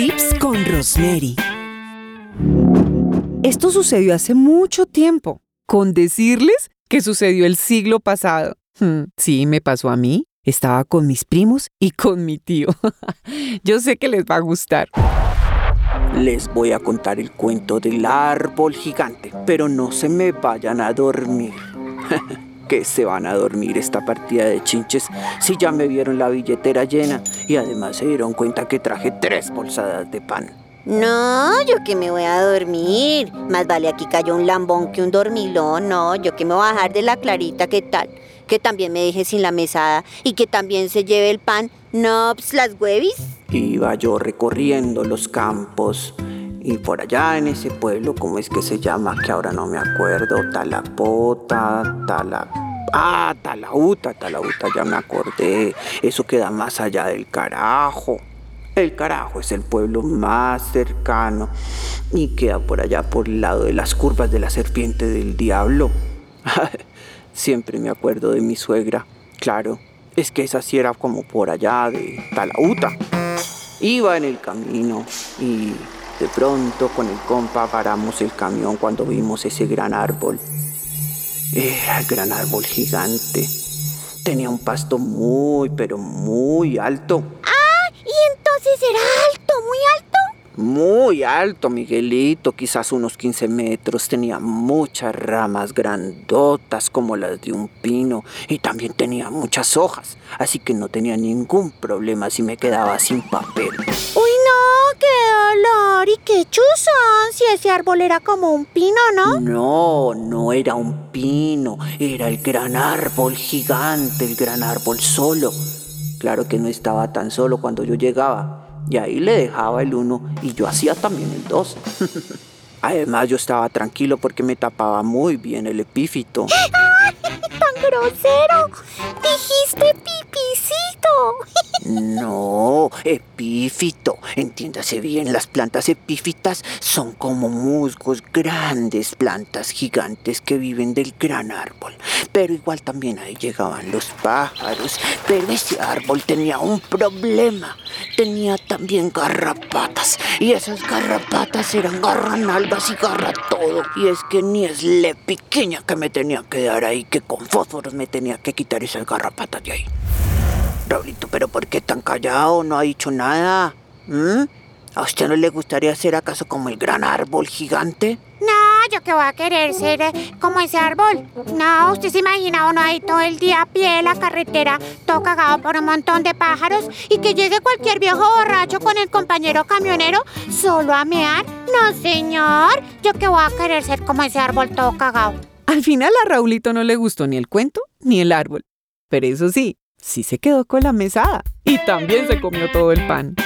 Clips con Rosemary. Esto sucedió hace mucho tiempo. Con decirles que sucedió el siglo pasado. Hmm, sí, me pasó a mí. Estaba con mis primos y con mi tío. Yo sé que les va a gustar. Les voy a contar el cuento del árbol gigante, pero no se me vayan a dormir. que se van a dormir esta partida de chinches si ya me vieron la billetera llena y además se dieron cuenta que traje tres bolsadas de pan. No, yo que me voy a dormir. Más vale aquí cayó un lambón que un dormilón. No, yo que me voy a bajar de la clarita, ¿qué tal? Que también me deje sin la mesada y que también se lleve el pan. No, pues las huevis. Iba yo recorriendo los campos y por allá en ese pueblo, ¿cómo es que se llama? Que ahora no me acuerdo. Talapota, Tala... Ah, Talauta, Talauta, ya me acordé. Eso queda más allá del carajo. El carajo es el pueblo más cercano y queda por allá por el lado de las curvas de la serpiente del diablo. Siempre me acuerdo de mi suegra. Claro, es que esa sí era como por allá de Talauta. Iba en el camino y de pronto con el compa paramos el camión cuando vimos ese gran árbol. Era el gran árbol gigante. Tenía un pasto muy, pero muy alto. ¡Ah! ¿Y entonces era alto, muy alto? Muy alto, Miguelito, quizás unos 15 metros. Tenía muchas ramas grandotas como las de un pino y también tenía muchas hojas, así que no tenía ningún problema si me quedaba sin papel. ¡Uy, dolor! ¿Y qué chuzón! Si ese árbol era como un pino, ¿no? No, no era un pino, era el gran árbol gigante, el gran árbol solo. Claro que no estaba tan solo cuando yo llegaba y ahí le dejaba el uno y yo hacía también el dos. Además yo estaba tranquilo porque me tapaba muy bien el epífito. ¡Ay, ¡Tan grosero! Entiéndase bien, las plantas epífitas son como musgos, grandes plantas gigantes que viven del gran árbol. Pero igual también ahí llegaban los pájaros. Pero ese árbol tenía un problema. Tenía también garrapatas. Y esas garrapatas eran garranalgas y garra todo. Y es que ni es le pequeña que me tenía que dar ahí, que con fósforos me tenía que quitar esas garrapatas de ahí. Raulito, ¿pero por qué tan callado? No ha dicho nada. ¿Mm? ¿A usted no le gustaría ser acaso como el gran árbol gigante? No, yo que voy a querer ser eh, como ese árbol. No, usted se imagina uno ahí todo el día a pie de la carretera, todo cagado por un montón de pájaros y que llegue cualquier viejo borracho con el compañero camionero solo a mear. No, señor, yo que voy a querer ser como ese árbol todo cagado. Al final a Raulito no le gustó ni el cuento ni el árbol. Pero eso sí, sí se quedó con la mesada y también se comió todo el pan.